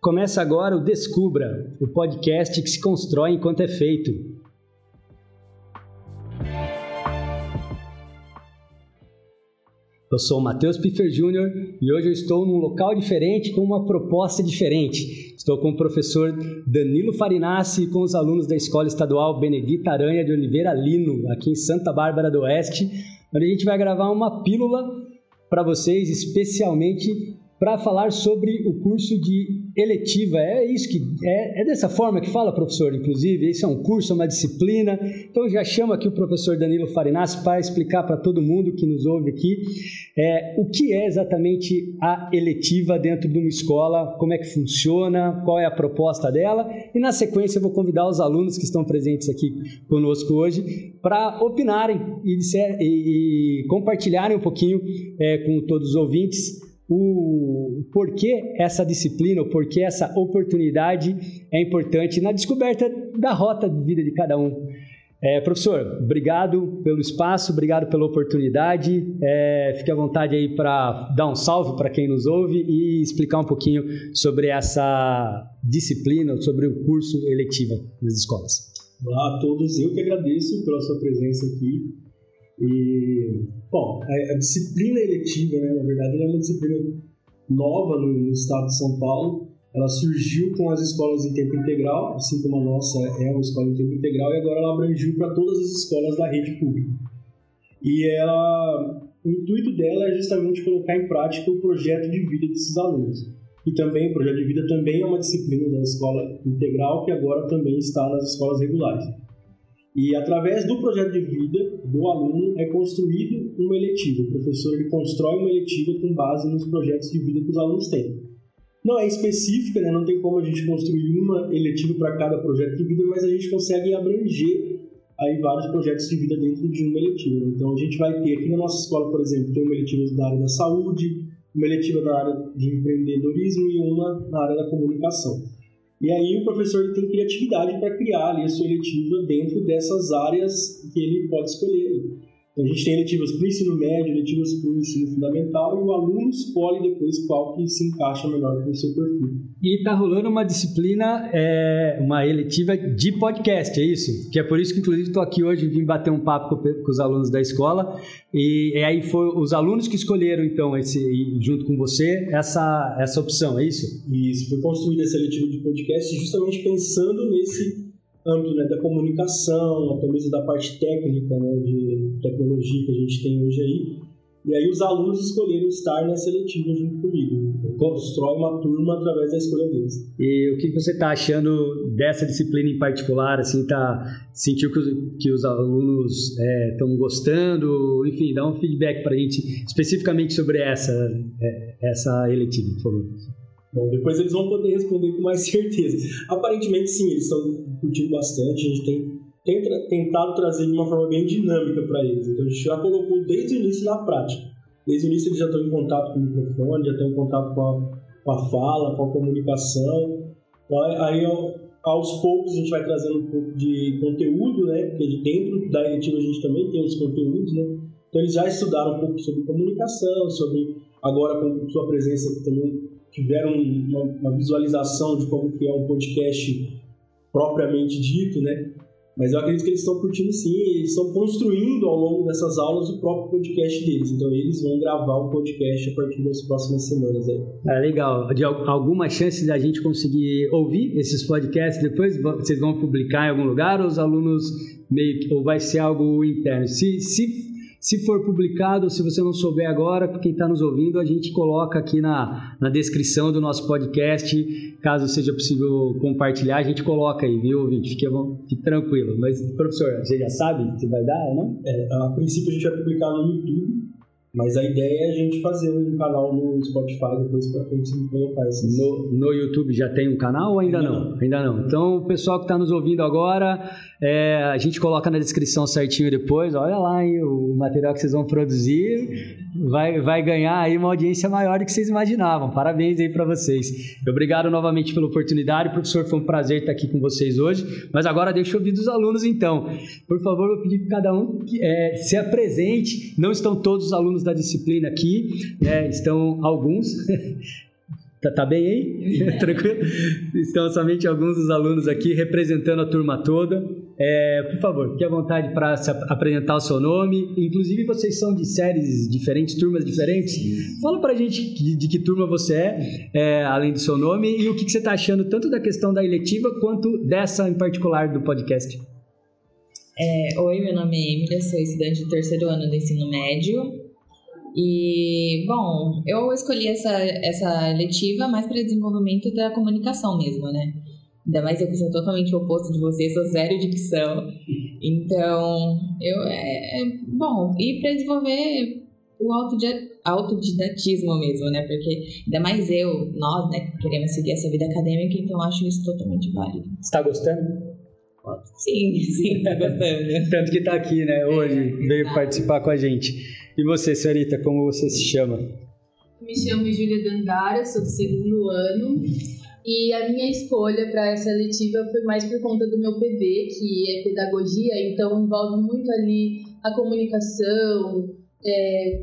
Começa agora o Descubra, o podcast que se constrói enquanto é feito. Eu sou o Matheus Piffer Jr. e hoje eu estou num local diferente com uma proposta diferente. Estou com o professor Danilo Farinassi e com os alunos da Escola Estadual Benedita Aranha de Oliveira Lino, aqui em Santa Bárbara do Oeste, onde a gente vai gravar uma pílula para vocês, especialmente para falar sobre o curso de eletiva. É isso que é, é, dessa forma que fala, professor. Inclusive, esse é um curso, é uma disciplina. Então já chamo aqui o professor Danilo Farinassi para explicar para todo mundo que nos ouve aqui é, o que é exatamente a eletiva dentro de uma escola, como é que funciona, qual é a proposta dela. E na sequência eu vou convidar os alunos que estão presentes aqui conosco hoje para opinarem e, e, e, compartilharem um pouquinho é, com todos os ouvintes o porquê essa disciplina, o porquê essa oportunidade é importante na descoberta da rota de vida de cada um. É, professor, obrigado pelo espaço, obrigado pela oportunidade. É, fique à vontade aí para dar um salve para quem nos ouve e explicar um pouquinho sobre essa disciplina, sobre o curso eletivo nas escolas. Olá a todos, eu que agradeço pela sua presença aqui. E, bom, a, a disciplina eletiva, né, na verdade, é uma disciplina nova no, no, estado de São Paulo. Ela surgiu com as escolas em tempo integral, assim como a nossa é uma escola em tempo integral, e agora ela abrangiu para todas as escolas da rede pública. E ela, o intuito dela é justamente colocar em prática o projeto de vida desses alunos. E também, o projeto de vida também é uma disciplina da escola integral que agora também está nas escolas regulares. E através do projeto de vida do aluno é construído uma eletiva. O professor ele constrói uma eletiva com base nos projetos de vida que os alunos têm. Não é específica, né? não tem como a gente construir uma eletiva para cada projeto de vida, mas a gente consegue abranger aí vários projetos de vida dentro de uma eletiva. Então a gente vai ter aqui na nossa escola, por exemplo, tem uma eletiva da área da saúde, uma eletiva da área de empreendedorismo e uma na área da comunicação. E aí o professor tem criatividade para criar ali a sua eletiva dentro dessas áreas que ele pode escolher. Então, a gente tem eletivas para o ensino médio, eletivas para o ensino fundamental, e o aluno escolhe depois qual que se encaixa melhor com o seu perfil. E está rolando uma disciplina, é, uma eletiva de podcast, é isso? Que é por isso que, inclusive, estou aqui hoje, vim bater um papo com, com, os alunos da escola, e, e aí foi os alunos que escolheram, então, esse, junto com você, essa, essa opção, é isso? Isso, foi construída essa eletiva de podcast justamente pensando nesse âmbito né, da comunicação, até mesmo da parte técnica, né, de tecnologia que a gente tem hoje aí. E aí os alunos escolheram estar na seletiva junto comigo. Constrói uma turma através da escolha deles. E o que você está achando dessa disciplina em particular? Assim, tá sentiu que os, que os alunos estão é, gostando? Enfim, dá um feedback para a gente especificamente sobre essa é, essa eletiva, por favor. Bom, depois eles vão poder responder com mais certeza. Aparentemente, sim, eles estão curtindo bastante. A gente tem, tem tra tentado trazer de uma forma bem dinâmica para eles. Então, a gente já colocou desde o início na prática. Desde o início, eles já estão em contato com o microfone, já estão em contato com a, com a fala, com a comunicação. Então, aí, aos poucos, a gente vai trazendo um pouco de conteúdo, né? Porque de dentro da eletiva a gente também tem os conteúdos, né? Então, eles já estudaram um pouco sobre comunicação, sobre agora com sua presença também tiveram uma, uma, visualização de como que é um podcast propriamente dito, né? Mas eu acredito que eles estão curtindo sim, eles estão construindo ao longo dessas aulas o próprio podcast deles. Então eles vão gravar o podcast a partir das próximas semanas aí. É legal. De alguma chance da gente conseguir ouvir esses podcasts depois? Vocês vão publicar em algum lugar ou os alunos meio que, ou vai ser algo interno? Se, se se for publicado, se você não souber agora, quem está nos ouvindo, a gente coloca aqui na, na descrição do nosso podcast. Caso seja possível compartilhar, a gente coloca aí, viu, ouvinte? Fique, fique tranquilo. Mas, professor, você já sabe se vai dar ou não? É, a princípio a gente vai publicar no YouTube mas a ideia é a gente fazer um canal no Spotify depois para conseguir colocar esses. No, no YouTube já tem um canal ou ainda, ainda não? não? Ainda não. Então, o pessoal que está nos ouvindo agora, é, a gente coloca na descrição certinho depois. Olha lá hein, o material que vocês vão produzir. Vai, vai ganhar aí uma audiência maior do que vocês imaginavam. Parabéns aí para vocês. Obrigado novamente pela oportunidade. Professor, foi um prazer estar aqui com vocês hoje. Mas agora deixa eu ouvir dos alunos então. Por favor, eu pedir que cada um é, se apresente. Não estão todos os alunos da disciplina aqui, né? estão alguns. Tá, tá bem aí? Tranquilo? Estão somente alguns dos alunos aqui representando a turma toda. É, por favor, fique à vontade para apresentar o seu nome. Inclusive, vocês são de séries diferentes, turmas diferentes. Fala para a gente de, de, que turma você é, é, além do seu nome, e o que, que você está achando tanto da questão da eletiva quanto dessa em particular do podcast. É, oi, meu nome é Emília, sou estudante do terceiro ano do ensino médio. E, bom, eu escolhi essa, essa letiva mais para desenvolvimento da comunicação mesmo, né? Ainda mais eu que sou totalmente o oposto de você, sou zero dicção. Então, eu é, é bom, e para desenvolver o autodidatismo mesmo, né? Porque ainda mais eu, nós, né, queremos seguir essa vida acadêmica, então acho isso totalmente válido. Está gostando? Sim, sim, tá gostando. Tanto que tá aqui, né, hoje, veio participar com a gente. E você, senhorita, como você se chama? Me chamo Júlia Dandara, sou do segundo ano. E a minha escolha para essa letiva foi mais por conta do meu PV, que é pedagogia, então envolve muito ali a comunicação, é,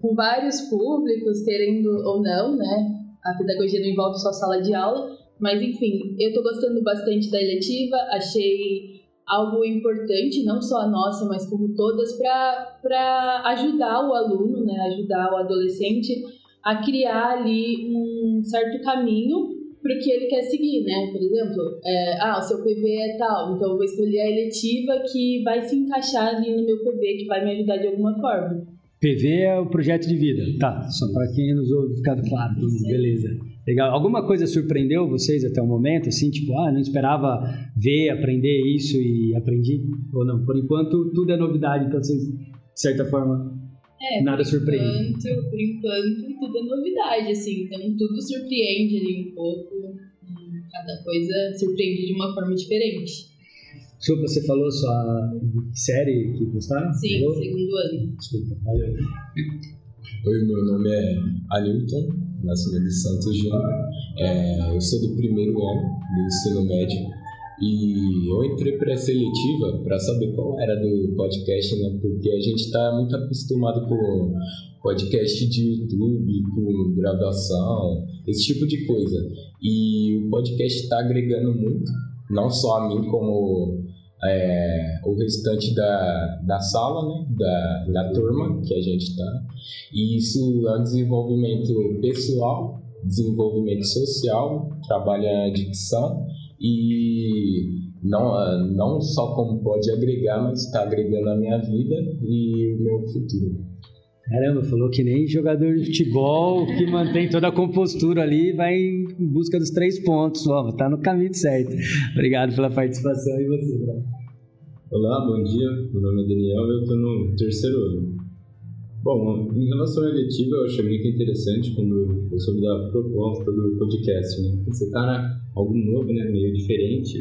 com vários públicos, querendo ou não, né? A pedagogia não envolve só sala de aula, mas enfim, eu estou gostando bastante da eletiva, achei algo importante, não só a nossa, mas como todas, para ajudar o aluno, né, ajudar o adolescente a criar ali um certo caminho para o que ele quer seguir, né? Por exemplo, é, ah, o seu PV é tal, então eu vou escolher a eletiva que vai se encaixar ali no meu PV, que vai me ajudar de alguma forma. PV é o projeto de vida, tá? Só para quem nos ouve ficar claro, beleza. Legal. Alguma coisa surpreendeu vocês até o momento? Assim, tipo, ah, não esperava ver, aprender isso e aprendi? Ou não? Por enquanto, tudo é novidade, então vocês, de certa forma, é, nada surpreende. Enquanto, por enquanto, tudo é novidade, assim. Então, tudo surpreende ali um pouco. Cada coisa surpreende de uma forma diferente. Desculpa, você falou sua série que gostaram? Sim, falou? segundo ano. Desculpa, valeu. Oi, meu nome é Alilton Nascimento de Santos Júnior. É, eu sou do primeiro ano do ensino médio e eu entrei para a seletiva para saber qual era do podcast, né? Porque a gente está muito acostumado com podcast de YouTube, com gravação, esse tipo de coisa. E o podcast está agregando muito, não só a mim como é, o restante da, da sala, né, da, da turma que a gente está. E isso é um desenvolvimento pessoal, desenvolvimento social, trabalha a dicção e não, não só como pode agregar, mas está agregando a minha vida e o meu futuro. Caramba, falou que nem jogador de futebol que mantém toda a compostura ali e vai em busca dos três pontos. Ó, tá no caminho certo. Obrigado pela participação e você, Bruno. Olá, bom dia. Meu nome é Daniel e eu estou no terceiro ano. Bom, em relação à eletiva, eu achei muito interessante quando eu soube da proposta do podcast. Né? Você está algo novo, né? meio diferente.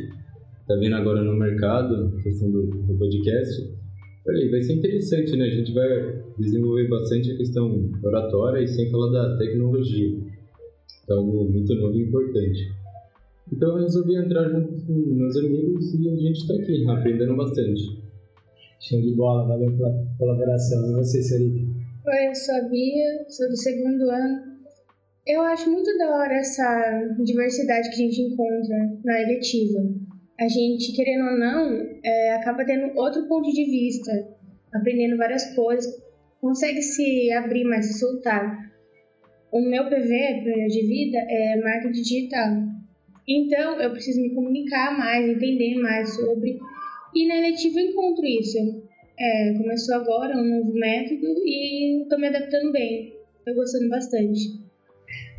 Está vendo agora no mercado questão do, do podcast Falei, vai ser interessante, né? A gente vai desenvolver bastante a questão oratória e sem falar da tecnologia. Então, algo muito novo e importante. Então, eu resolvi entrar junto com meus amigos e a gente está aqui, aprendendo bastante. Show de bola, valeu pela colaboração. E você, Sarita? Oi, eu sou a Bia, sou do segundo ano. Eu acho muito da hora essa diversidade que a gente encontra na eletiva a gente, querendo ou não, é, acaba tendo outro ponto de vista, aprendendo várias coisas, consegue se abrir mais, se soltar. O meu PV, projeto de vida, é marketing digital. Então, eu preciso me comunicar mais, entender mais sobre. E na eletiva eu encontro isso. É, começou agora um novo método e estou me adaptando bem. Estou gostando bastante.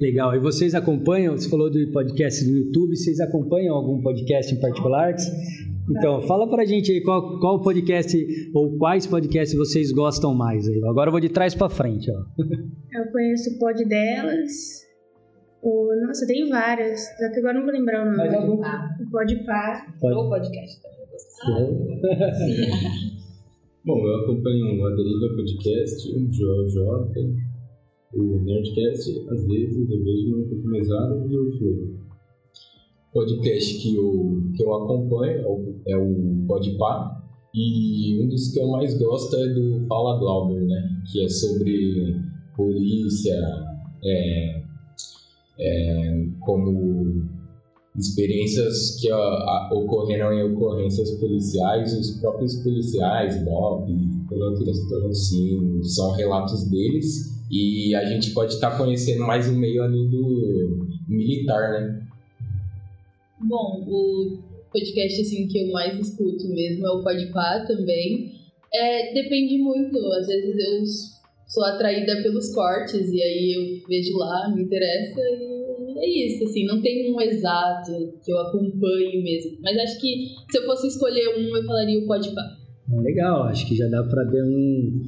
Legal. E vocês acompanham? Você falou do podcast no YouTube. Vocês acompanham algum podcast em particular? Então, fala pra gente aí qual, qual podcast ou quais podcasts vocês gostam mais. Aí. Agora eu vou de trás pra frente. Ó. Eu conheço o Pod Delas. O, nossa, tem várias. Só que agora não vou lembrar o nome. Mas algum? O Pod Par. Pode. O podcast também. Bom, eu acompanho a Deriva Podcast, o JJ, o Nerdcast, às vezes eu vejo no Oportunizado e o Flow. Podcast que eu, que eu acompanho é o, é o e um dos que eu mais gosto é do Fala Glauber, né? Que é sobre polícia, é, é, como experiências que a, ocorreram em ocorrências policiais, os próprios policiais, Bob, sim, são relatos deles e a gente pode estar tá conhecendo mais um meio além do militar, né? Bom, o podcast assim que eu mais escuto mesmo é o Podpah também. É, depende muito, às vezes eu sou atraída pelos cortes e aí eu vejo lá, me interessa e é isso, assim, não tem um exato que eu acompanhe mesmo. Mas acho que se eu fosse escolher um, eu falaria o Podpah. Legal, acho que já dá para dar um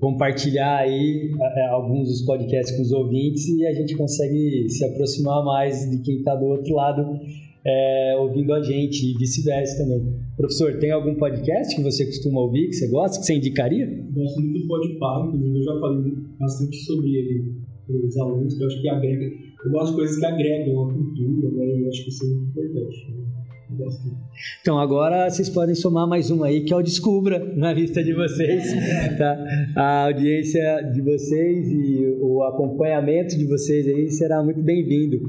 compartilhar aí é, alguns dos podcasts com os ouvintes e a gente consegue se aproximar mais de quem está do outro lado é, ouvindo a gente e vice-versa também. Professor, tem algum podcast que você costuma ouvir, que você gosta, que você indicaria? Gosto muito do Podpah, inclusive eu já falei bastante sobre ele para os alunos, que eu acho que agrega. Eu gosto de coisas que agregam a cultura, né? E eu acho que isso é muito importante. Né? Então agora vocês podem somar mais um aí que é o Descubra na lista de vocês, tá? A audiência de vocês e o acompanhamento de vocês aí será muito bem-vindo.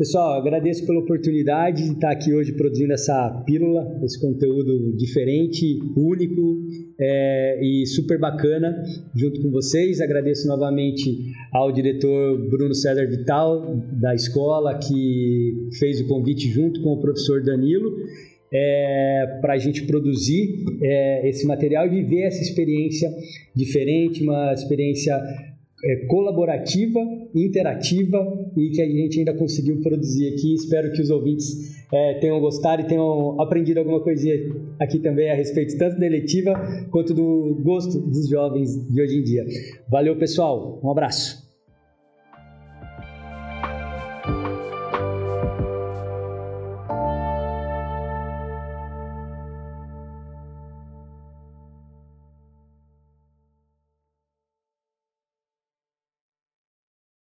Pessoal, agradeço pela oportunidade de estar aqui hoje produzindo essa pílula, esse conteúdo diferente, único é, e super bacana junto com vocês. Agradeço novamente ao diretor Bruno César Vital, da escola, que fez o convite junto com o professor Danilo. É, para a gente produzir é, esse material e viver essa experiência diferente, uma experiência é, colaborativa, interativa e que a gente ainda conseguiu produzir aqui. Espero que os ouvintes é, tenham gostado e tenham aprendido alguma coisinha aqui também a respeito tanto da eletiva quanto do gosto dos jovens de hoje em dia. Valeu, pessoal. Um abraço.